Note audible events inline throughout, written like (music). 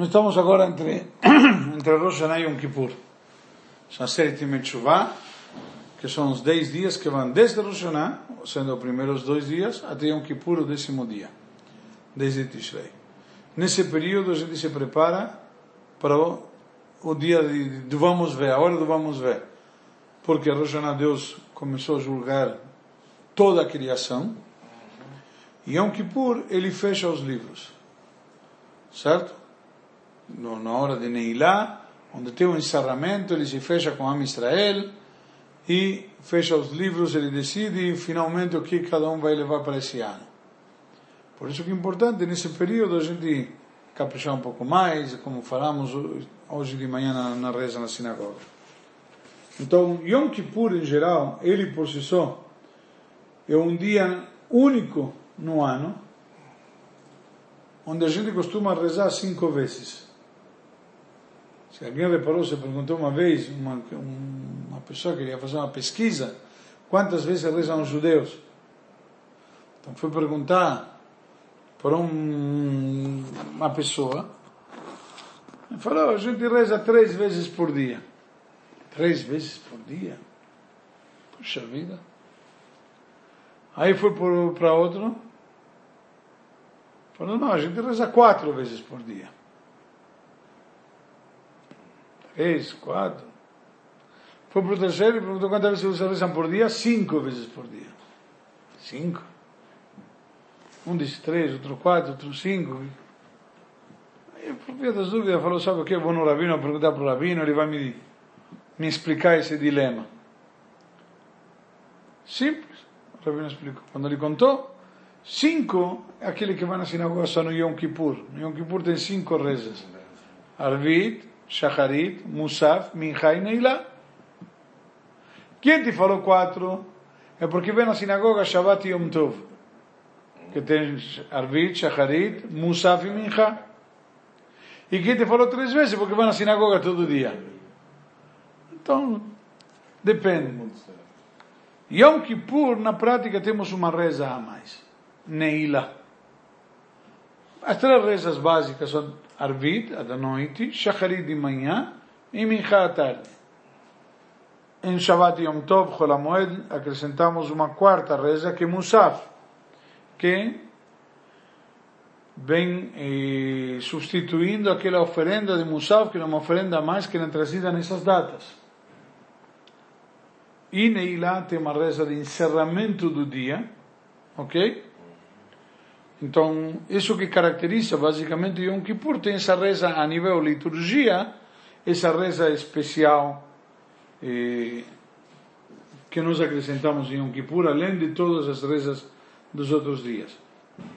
Nós estamos agora entre, (clears throat) entre Rosh Hashanah e Yom Kippur. São sete Metshuvah, que são os dez dias que vão desde Rosh Hashanah, sendo os primeiros dois dias, até Yom Kippur, o décimo dia, desde Tishrei. Nesse período a gente se prepara para o, o dia de, de, vamos ver, a hora do vamos ver. Porque Rosh Hashanah Deus começou a julgar toda a criação, e Yom Kippur ele fecha os livros. Certo? Na hora de Neilá, onde tem um encerramento, ele se fecha com Am Israel e fecha os livros, ele decide finalmente o que cada um vai levar para esse ano. Por isso que é importante nesse período a gente caprichar um pouco mais, como falamos hoje de manhã na, na reza na sinagoga. Então, Yom Kippur em geral, ele por si só, é um dia único no ano, onde a gente costuma rezar cinco vezes. Se alguém reparou, você perguntou uma vez, uma, uma pessoa queria fazer uma pesquisa, quantas vezes rezam os judeus? Então foi perguntar para um, uma pessoa, falou, a gente reza três vezes por dia. Três vezes por dia? Puxa vida. Aí foi para outro, falou, não, a gente reza quatro vezes por dia três, quatro. Foi para o terceiro e perguntou quantas vezes você rezam por dia? Cinco vezes por dia. Cinco. Um disse três, outro quatro, outro cinco. Aí, por via das dúvidas, falou: Sabe o que? Eu vou no rabino perguntar para o rabino, ele vai me, me explicar esse dilema. Simples. O rabino explicou. Quando ele contou, cinco é aquele que vai na sinagoga só no Yom Kippur. No Yom Kippur tem cinco rezas: Arvit, Shacharit, Musaf, Mincha e Neilá. Quem te falou quatro? É porque vem na sinagoga Shabbat e Yom Tov. Que tem Arvit, Shacharit, Musaf e Mincha. E quem te falou três vezes? Porque vai na sinagoga todo dia. Então, depende. Yom Kippur, na prática, temos uma reza a mais. Neila. As três rezas básicas são Arvit, à noite, Shacharit de manhã e Mincha à tarde. Em Shabbat Yom Tov, Cholamoed, acrescentamos uma quarta reza que é Musaf, que vem eh, substituindo aquela oferenda de Musaf, que é uma oferenda mais que era trazida nessas datas. E Neilá tem uma reza de encerramento do dia, ok? Então, isso que caracteriza basicamente Yom Kippur tem essa reza a nível liturgia, essa reza especial eh, que nós acrescentamos em Yom Kippur, além de todas as rezas dos outros dias.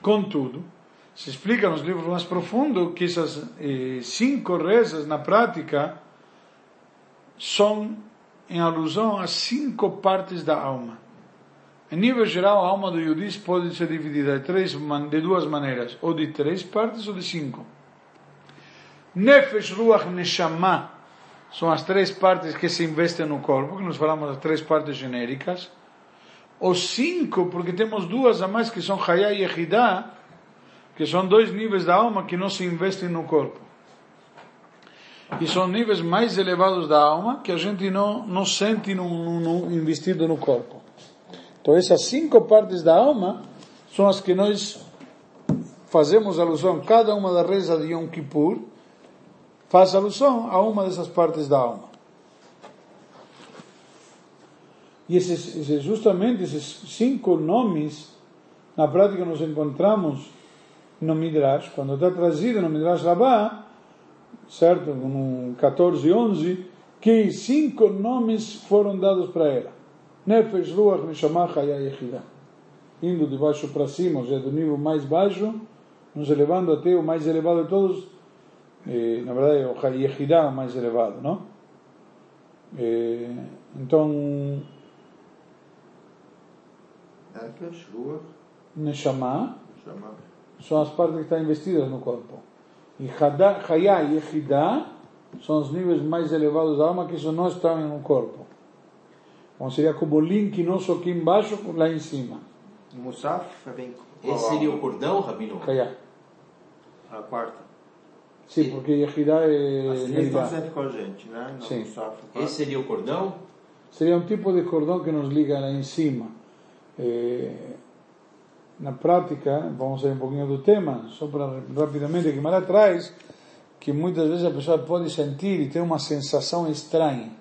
Contudo, se explica nos livros mais profundos que essas eh, cinco rezas, na prática, são em alusão às cinco partes da alma. Em nível geral, a alma do Yudis pode ser dividida de, três, de duas maneiras, ou de três partes ou de cinco. Nefesh, Ruach, Neshama são as três partes que se investem no corpo, que nós falamos das três partes genéricas. Os cinco, porque temos duas a mais que são Hayá e Echidah, que são dois níveis da alma que não se investem no corpo. E são níveis mais elevados da alma que a gente não, não sente no, no, no investido no corpo. Então essas cinco partes da alma são as que nós fazemos alusão, cada uma da reza de Yom Kippur faz alusão a uma dessas partes da alma. E esses, esses, justamente esses cinco nomes, na prática nós encontramos no Midrash, quando está trazido no Midrash Rabbah, certo, no 14 e 11, que cinco nomes foram dados para ela. Nefesh, Ruach, Neshama, Chaya Yechida. Indo de baixo para cima, ou seja, do nível mais baixo, nos elevando até o mais elevado de todos, eh, na verdade é o Yechida o mais elevado, não? Eh, então, Nefesh, Ruach, Neshama, são as partes que estão investidas no corpo. E Chaya Yechida são os níveis mais elevados da alma que só não estão no corpo. Então seria como o link nosso aqui embaixo, lá em cima. Musaf vem Esse seria o cordão, Rabino? Kaya. A quarta. Sim, porque Yehidá é Assim Neilá. estão sempre com a gente, né? Não Sim. a- Esse seria o cordão? Seria um tipo de cordão que nos liga lá em cima. Eh, na prática, vamos sair um pouquinho do tema, só para rapidamente, que Mara traz que muitas vezes a pessoa pode sentir e ter uma sensação estranha.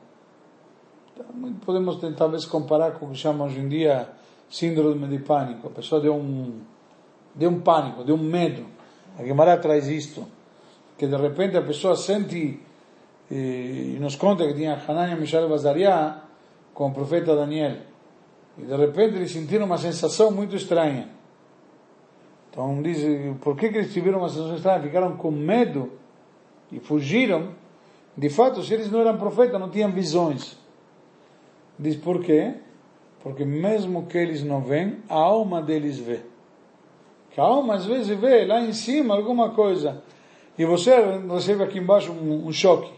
Podemos talvez comparar com o que chama hoje em dia síndrome de pânico. A pessoa deu um, deu um pânico, deu um medo. A Gemara traz isto, que de repente a pessoa sente e nos conta que tinha Hanania, Mishael e Azariah com o profeta Daniel. E de repente eles sentiram uma sensação muito estranha. Então diz, por que, que eles tiveram uma sensação estranha? Ficaram com medo e fugiram. De fato, se eles não eram profetas, não tinham visões. Diz por quê? Porque mesmo que eles não veem, a alma deles vê. Que a alma às vezes vê lá em cima alguma coisa. E você recebe aqui embaixo um, um choque.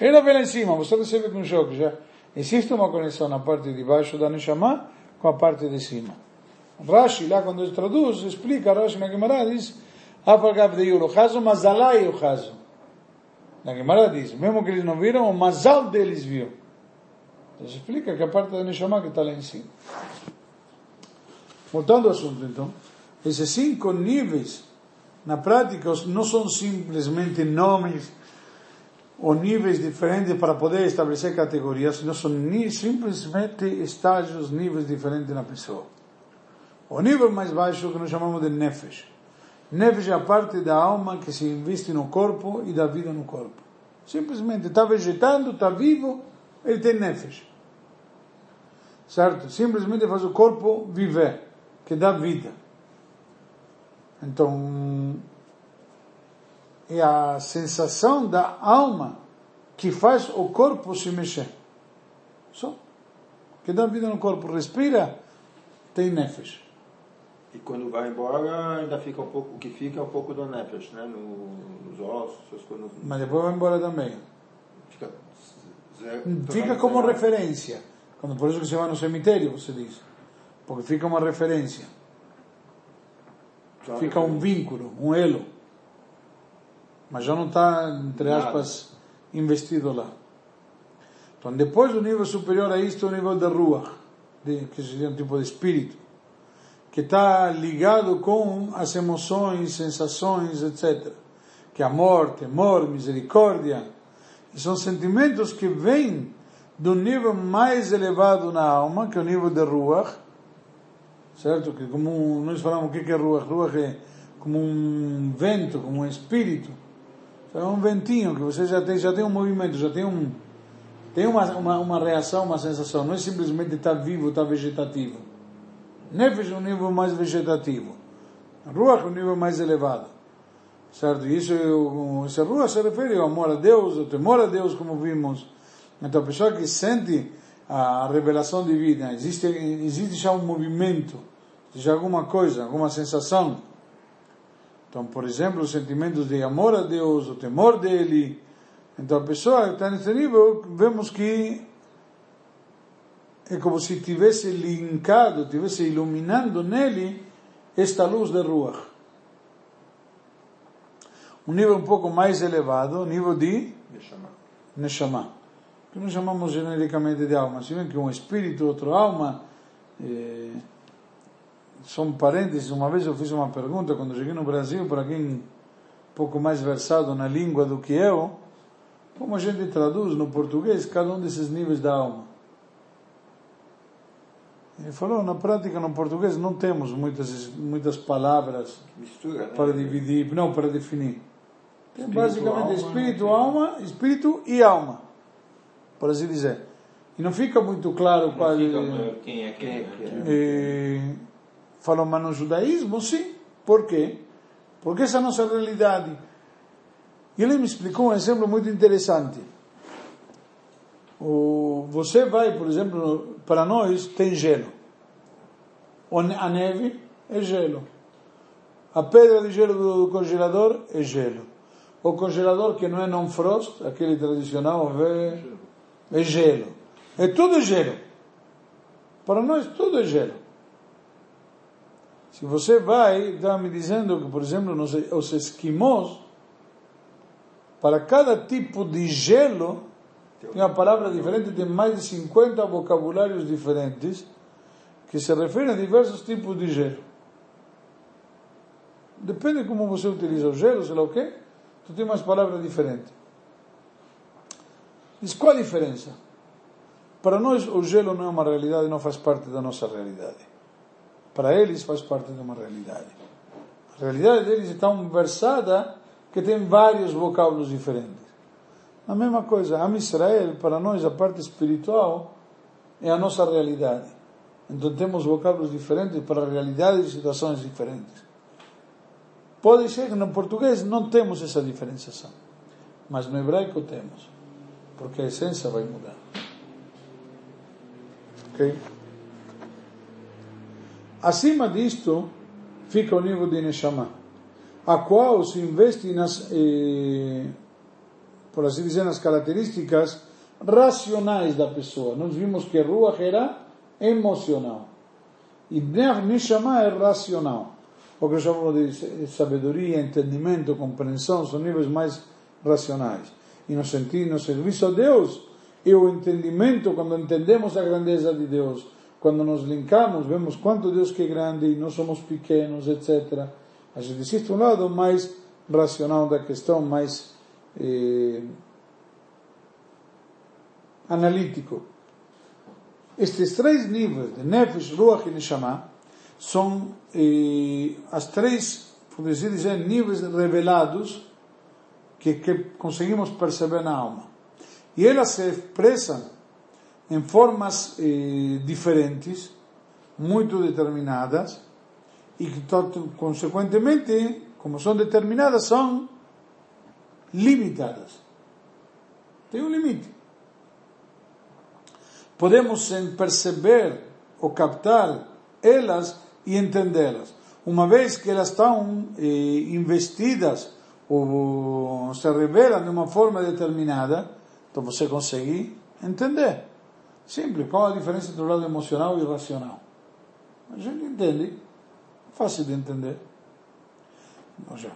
Ela vê lá em cima, você recebe um choque já. Existe uma conexão na parte de baixo da Neshama com a parte de cima. Rashi, lá quando ele traduz, explica, Rashi na Gemara diz, Afagav de Yuro Chazo, Mazalai o Chazo. Na Gemara diz, mesmo que eles não viram, o Mazal deles viu. Então explica que a parte da Neshama que está lá em cima. Voltando ao assunto então, esses cinco níveis, na prática, não são simplesmente nomes ou níveis diferentes para poder estabelecer categorias, senão são simplesmente estágios, níveis diferentes na pessoa. O nível mais baixo que nós chamamos de Nefesh. Nefesh é a parte da alma que se investe no corpo e dá vida no corpo. Simplesmente está vegetando, está vivo, ele tem Nefesh. Certo? Simplesmente faz o corpo viver, que dá vida. Então, é a sensação da alma que faz o corpo se mexer. Só. Que dá vida no corpo. Respira, tem nefesh. E quando vai embora, ainda fica um pouco, o que fica é um pouco do nefesh, né? No, nos ossos, essas coisas. Mas depois vai embora também. Fica, zero, Fica como zero. referência. Quando por isso que você vai no cemitério, você diz. Porque fica uma referência. Só Fica um vínculo, um elo. Mas já não está, entre Nada. aspas, investido lá. Então, depois do nível superior a isto, o nível de Ruach, de, que seria um tipo de espírito, que está ligado com as emoções, sensações, etc. Que é amor, temor, misericórdia. E são sentimentos que vêm do nível mais elevado na alma, que é o nível de Ruach, certo? Que como nós falamos o que é Ruach, Ruach é como um vento, como um espírito. É um ventinho que você já tem, já tem um movimento, já tem um tem uma, uma, uma reação, uma sensação. Não é simplesmente estar vivo, estar vegetativo. Nefesh é um nível mais vegetativo. Ruach é um nível mais elevado. Certo? Isso, é o- esse Ruach se refere ao amor a Deus, ao temor a Deus, como vimos. Então, a pessoa que sente a revelação divina, existe, existe já um movimento, já alguma coisa, alguma sensação. Então, por exemplo, os sentimentos de amor a Deus, o temor dele. Então, a pessoa que está nesse nível, vemos que é como se tivesse linkado, tivesse iluminando nele esta luz de Ruach. Um nível um pouco mais elevado, nível de Neshama. Neshama, que nós chamamos genericamente de alma. Se bem que um espírito, outro alma, eh, são parênteses. Uma vez eu fiz uma pergunta quando cheguei no Brasil para quem um pouco mais versado na língua do que eu, como a gente traduz no português cada um desses níveis da alma. Ele falou, na prática, no português não temos muitas, muitas palavras Mistura, né? para dividir, não, para definir. Tem Espírito, basicamente alma, espírito, alma, espírito e alma, por assim dizer. E não fica muito claro qual Fica, eh, quem é Quem quem? é né? que é? eh, falam, mas no judaísmo, sim. Por quê? Porque essa é a nossa realidade. E ele me explicou um exemplo muito interessante. O, você vai, por exemplo, para nós tem gelo. A neve é gelo. A pedra de gelo do congelador é gelo. O congelador que não é non-frost, aquele tradicional, é, é gelo. É tudo gelo. Para nós tudo é gelo. Se você vai, está me dizendo que, por exemplo, nos, os esquimós, Para cada tipo de gelo, tem uma palavra diferente, tem mais de 50 vocabulários diferentes que se referem a diversos tipos de gelo. Depende como você utiliza o gelo, sei lá o quê, tu tem umas palavras diferentes. Diz qual a diferença? Para nós, o gelo não é uma realidade, não faz parte da nossa realidade. Para eles, faz parte de uma realidade. A realidade deles é tão versada que tem vários vocábulos diferentes. A mesma coisa, Am Israel, para nós, a parte espiritual é a nossa realidade. Então temos vocábulos diferentes para realidades e situações diferentes. Pode ser que no português não temos essa diferenciação, mas no hebraico temos, porque a essência vai mudar. Ok? Acima disto fica o nível de Neshama, a qual se investe nas, eh, por assim dizer, nas características racionais da pessoa. Nós vimos que Ruach era emocional e Neshama é racional. O que chamamos de sabedoria, entendimento, compreensão, são níveis mais racionais. E no sentido, no serviço a Deus, e o entendimento, quando entendemos a grandeza de Deus, quando nos linkamos, vemos quanto Deus que é grande e nós somos pequenos, etc. A gente existe um lado mais racional da questão, mais eh, analítico. Estes três níveis de Nefesh, Ruach e Neshama são eh, as três, por assim dizer, níveis revelados que, que conseguimos perceber na alma. E elas se expressam em formas eh, diferentes, muito determinadas, e que, consequentemente, como são determinadas, são limitadas. Tem um limite. Podemos perceber ou captar elas e entendê-las. Uma vez que elas estão eh, investidas ou se revelam de uma forma determinada, então você consegue entender. Simples, qual a diferença entre o lado emocional e racional? A gente entende, fácil de entender. Já,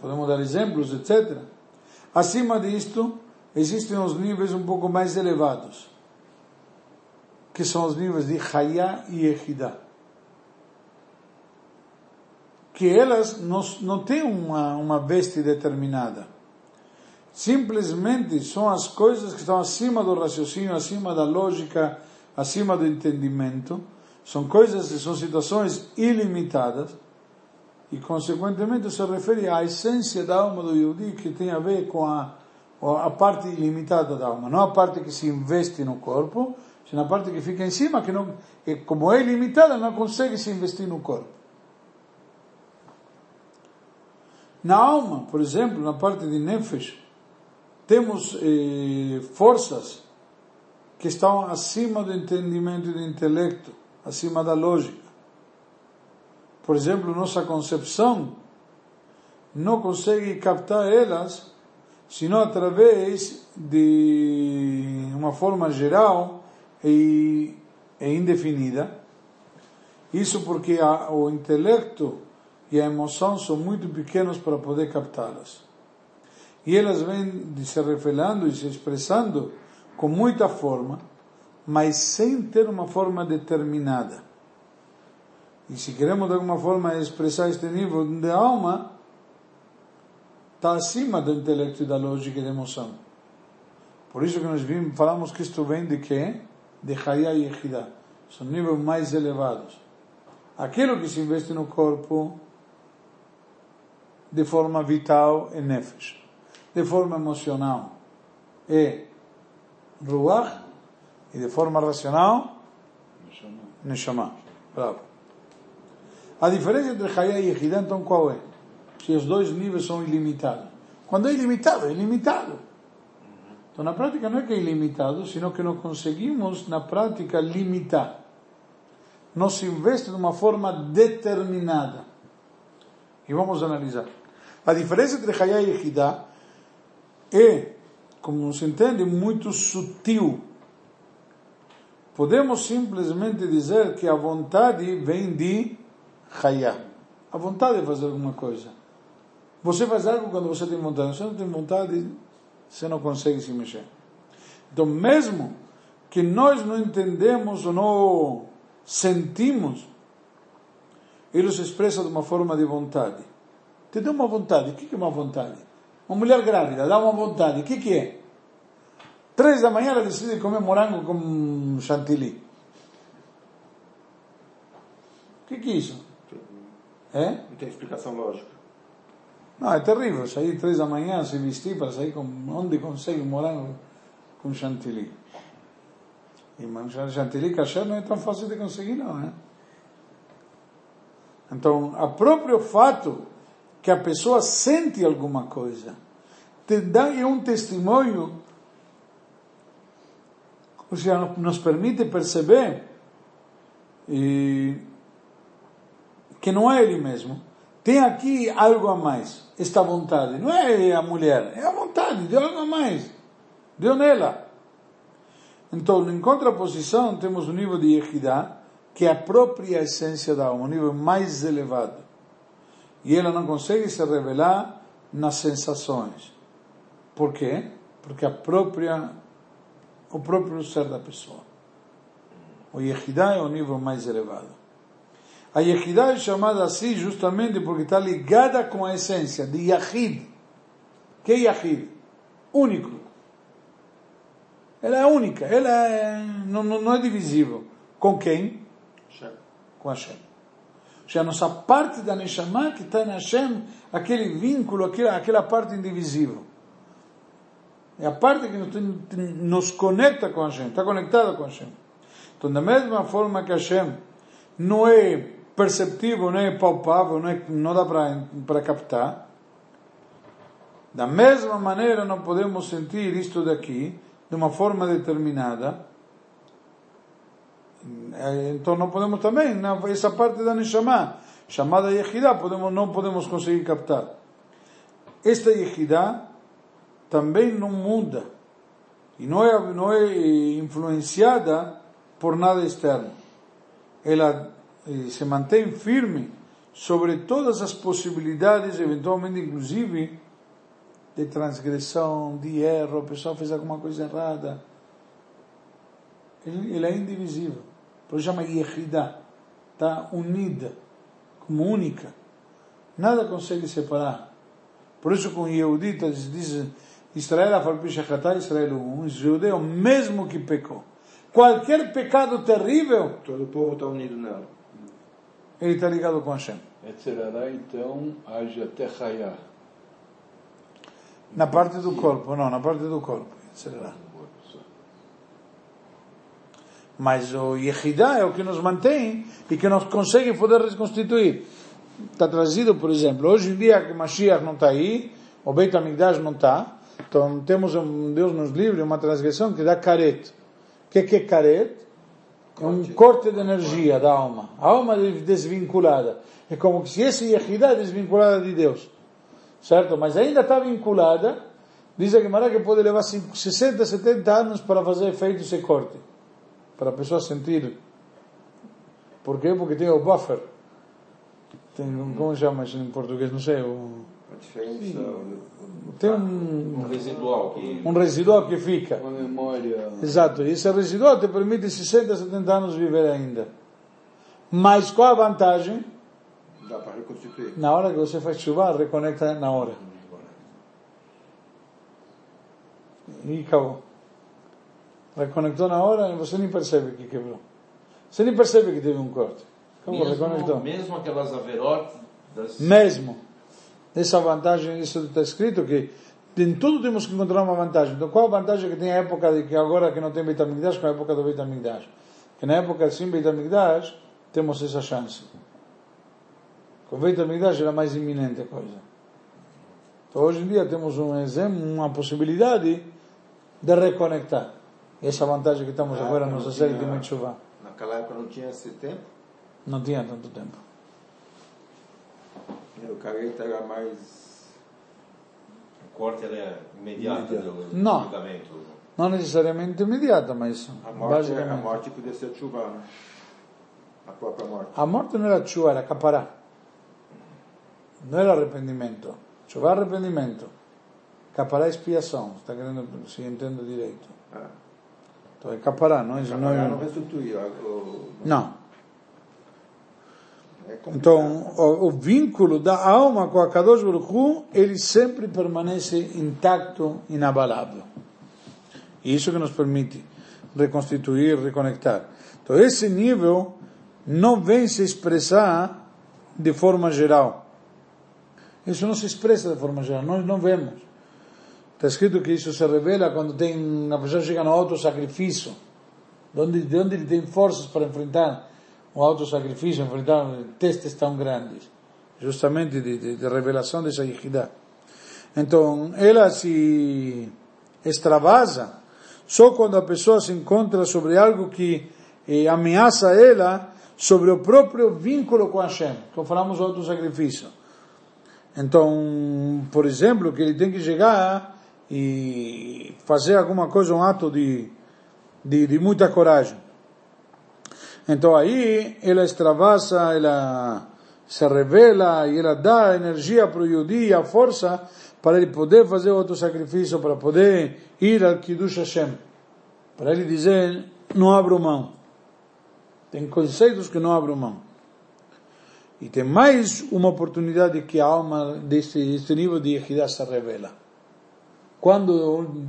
podemos dar exemplos, etc. Acima disto, existem os níveis um pouco mais elevados, que são os níveis de Hayá e Echidá. Que elas não, não têm uma, uma veste determinada simplesmente são as coisas que estão acima do raciocínio, acima da lógica, acima do entendimento. São coisas, são situações ilimitadas e, consequentemente, se refere à essência da alma do Yehudi que tem a ver com a, a parte ilimitada da alma, não a parte que se investe no corpo, sino a parte que fica em cima, que, não, que como é ilimitada, não consegue se investir no corpo. Na alma, por exemplo, na parte de Nefesh, temos eh, forças que estão acima do entendimento e do intelecto, acima da lógica. Por exemplo, nossa concepção não consegue captar elas senão através de uma forma geral e, e indefinida. Isso porque a, o intelecto e a emoção são muito pequenos para poder captá-las. E elas vêm se revelando e se expressando com muita forma, mas sem ter uma forma determinada. E se queremos de alguma forma expressar este nível de alma, está acima do intelecto e da lógica e da emoção. Por isso que nós vimos, falamos que isto vem de quê? De Hayá e Echidá. São níveis mais elevados. Aquilo que se investe no corpo de forma vital e nefesh de forma emocional é Ruach e de forma racional Neshama. Bravo. A diferença entre Hayá e Yehidá, então, qual é? Se os dois níveis são ilimitados. Quando é ilimitado, é ilimitado. Então, na prática, não é que é ilimitado, sino que não conseguimos, na prática, limitar. Não se investe de uma forma determinada. E vamos analisar. A diferença entre Hayá e Yehidá é, como se entende, muito sutil. Podemos simplesmente dizer que a vontade vem de Hayá. A vontade de fazer alguma coisa. Você faz algo quando você tem vontade. Você não tem vontade, você não consegue se mexer. Então, mesmo que nós não entendemos ou não sentimos, ele se expressa de uma forma de vontade. Te dá uma vontade. O que é uma vontade? Uma mulher grávida dá uma vontade. O que, é? Três da manhã ela decide comer morango com chantilly. O que, é isso? É? Não tem explicação lógica. Não, é terrível. Sair três da manhã, se vestir para sair com... Onde consegue morango com chantilly? E chantilly cachê não é tão fácil de conseguir, não, é? Então, a próprio fato que a pessoa sente alguma coisa, te dá um testemunho, ou seja, nos permite perceber e, que não é ele mesmo. Tem aqui algo a mais, esta vontade. Não é a mulher, é a vontade, deu algo a mais. Deu nela. Então, em contraposição, temos o nível de Yehidá, que é a própria essência da alma, um nível mais elevado. E ela não consegue se revelar nas sensações. Por quê? Porque a própria, o próprio ser da pessoa. O Yehidá é o nível mais elevado. A Yehidá é chamada assim justamente porque está ligada com a essência de Yahid. Que é Yahid? Único. Ela é única, ela é, não, não é divisível. Com quem? com Hashem. Seja, a nossa parte da Neshama que está em Hashem, aquele vínculo, aquela, aquela parte indivisível. É a parte que nos conecta com Hashem, está conectada com Hashem. Então, da mesma forma que Hashem não é perceptível, não é palpável, não, é, não dá para captar, da mesma maneira não podemos sentir isto daqui de uma forma determinada, eh, então não podemos também, essa parte da Neshama, chamada Yehidá, podemos, não podemos conseguir captar. Esta Yehidá também não muda e não é, não é influenciada por nada externo. Ela eh, se mantém firme sobre todas as possibilidades, eventualmente inclusive de transgressão, de erro, a pessoa fez alguma coisa errada. Ele, ele é indivisível. Por isso chama Yehidá. Está unida, como única. Nada consegue separar. Por isso com Yehuditas diz Israel afalpishachatá Israel um judeu mesmo que pecou. Qualquer pecado terrível, todo o povo está unido nela. Ele está ligado com Hashem. Etzerará então age até Hayá. Na parte do corpo, não, na parte do corpo. Etzerará. Mas o Yehidá é o que nos mantém e que nos consegue poder reconstituir. Está trazido, por exemplo, hoje em dia que Mashiach não está aí, o Beit HaMikdash não está, então temos um Deus nos livre, uma transgressão que dá caret. O que, que é caret? É um corte de energia da alma. A alma desvinculada. É como se esse Yehidá é desvinculada de Deus. Certo? Mas ainda está vinculada. Diz a Gemara que pode levar 60, 70 anos para fazer efeito esse corte para a pessoa sentir. Por quê? Porque tem o buffer. Tem, como chama isso em português? Não sei. O, a diferença. Tem um, um residual que. Um residual que fica. Uma memória. Exato. E esse residual te permite 60, 70 anos viver ainda. Mas qual a vantagem? Dá para reconstituir. Na hora que você faz chuva, reconecta na hora. E acabou. Reconectou na hora e você nem percebe que quebrou. Você nem percebe que teve um corte. Como mesmo, reconectou? Mesmo aquelas averotes das... Mesmo. Essa vantagem, isso está escrito que em tudo temos que encontrar uma vantagem. Então qual a vantagem que tem a época de que agora que não tem Beit HaMikdash com a época do Beit HaMikdash? Que na época sem Beit HaMikdash temos essa chance. Com o Beit HaMikdash era mais iminente a coisa. Então hoje em dia temos um exemplo, uma possibilidade de reconectar. Essa vantagem que estamos ah, agora nos série de Mitzvah. Naquela época não tinha esse tempo? Não tinha tanto tempo. O careta era mais. O corte era imediato do não. Não necessariamente imediato, mas a morte. A morte podia ser chuva, né? A própria morte. A morte não era chuva, era capará. Não era arrependimento. Chuva arrependimento. Capará expiação. Está querendo se entenda direito. Ah. Então é capará, não é. Não, Não, é- não. É. Então, o, o vínculo da alma com a Kadosh Baruch Hu, ele sempre permanece intacto, inabalável. E isso que nos permite reconstituir, reconectar. Então, esse nível não vem se expressar de forma geral. Isso não se expressa de forma geral, nós não vemos. Está escrito que isso se revela quando tem, a pessoa chega no auto-sacrifício, de onde, de onde ele tem forças para enfrentar o auto-sacrifício, enfrentar testes tão grandes, justamente de, de, de revelação dessa Yehidá. Então, ela se extravasa só quando a pessoa se encontra sobre algo que eh, ameaça ela sobre o próprio vínculo com Hashem, como falamos do auto-sacrifício. Então, por exemplo, que ele tem que chegar e fazer alguma coisa, um ato de, de, de muita coragem. Então aí ela extravasa, ela se revela e ela dá energia para o Yudi, a força para ele poder fazer outro sacrifício, para poder ir ao Kiddush Hashem. Para ele dizer, não abro mão. Tem conceitos que não abro mão. E tem mais uma oportunidade que a alma deste, deste nível de Yehidá se revela. Quando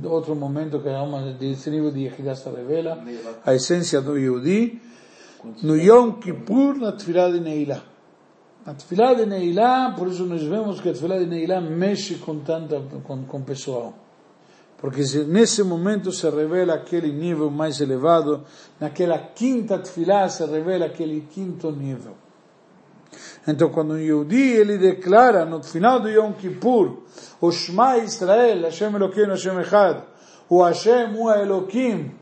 outro momento que a alma deste nível de Yehidá se revela, a essência do Yehudi, no Yom Kippur, na Tfilah de Neilá. Na Tfilah de Neilá, por isso nós vemos que a Tfilah de Neilá mexe com tanta, com, com o pessoal. Porque se, nesse momento se revela aquele nível mais elevado, naquela quinta Tfilah se revela aquele quinto nível. Então, quando o Yehudi, ele declara no final do Yom Kippur, o Shema Israel, Hashem Eloquim, Hashem Echad, o Hashem, o Eloquim,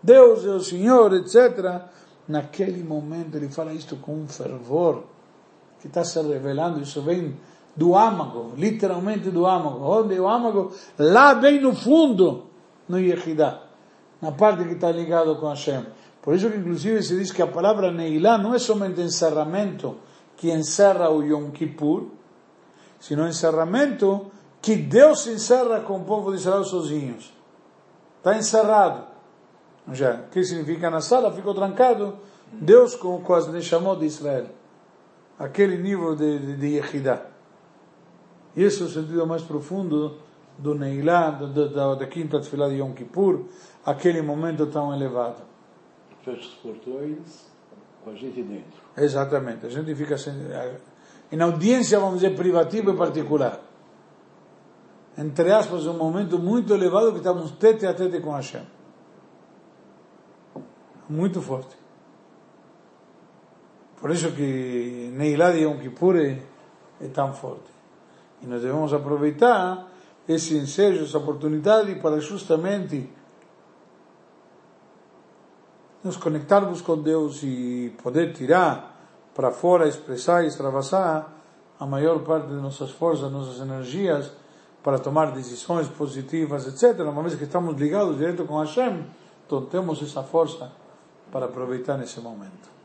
Deus é o Senhor, etc., naquele momento ele fala isto com um fervor, que está se revelando, isso vem do âmago, literalmente do âmago. Onde o âmago? Lá bem no fundo, no Yehidá, na parte que está ligado com Hashem. Por isso que inclusive se diz que a palavra Neilá não é somente encerramento, que encerra o Yom Kippur, sino encerramento que Deus encerra com o povo de Israel sozinhos. Está encerrado. Já, o que significa na sala? Ficou trancado. Deus com, com as Neshamot de Israel. Aquele nível de, de, de Yehidá. E esse é o sentido mais profundo do Neilá, da, da, da quinta tefilá de Yom Kippur, aquele momento tão elevado. Fecha os portões com a gente dentro. Exatamente. A gente fica sem, em audiência, vamos dizer, privativa e particular. Entre aspas, um momento muito elevado que estamos tete a tete com Hashem. Muito forte. Por isso que Neilá de Yom Kippur é, é tão forte. E nós devemos aproveitar esse ensejo, essa oportunidade para justamente nos conectarmos com Deus e poder tirar para fora, expressar e extravasar a maior parte de nossas forças, nossas energias para tomar decisões positivas, etc. Uma vez que estamos ligados direto com Hashem, então temos essa força para aproveitar nesse momento.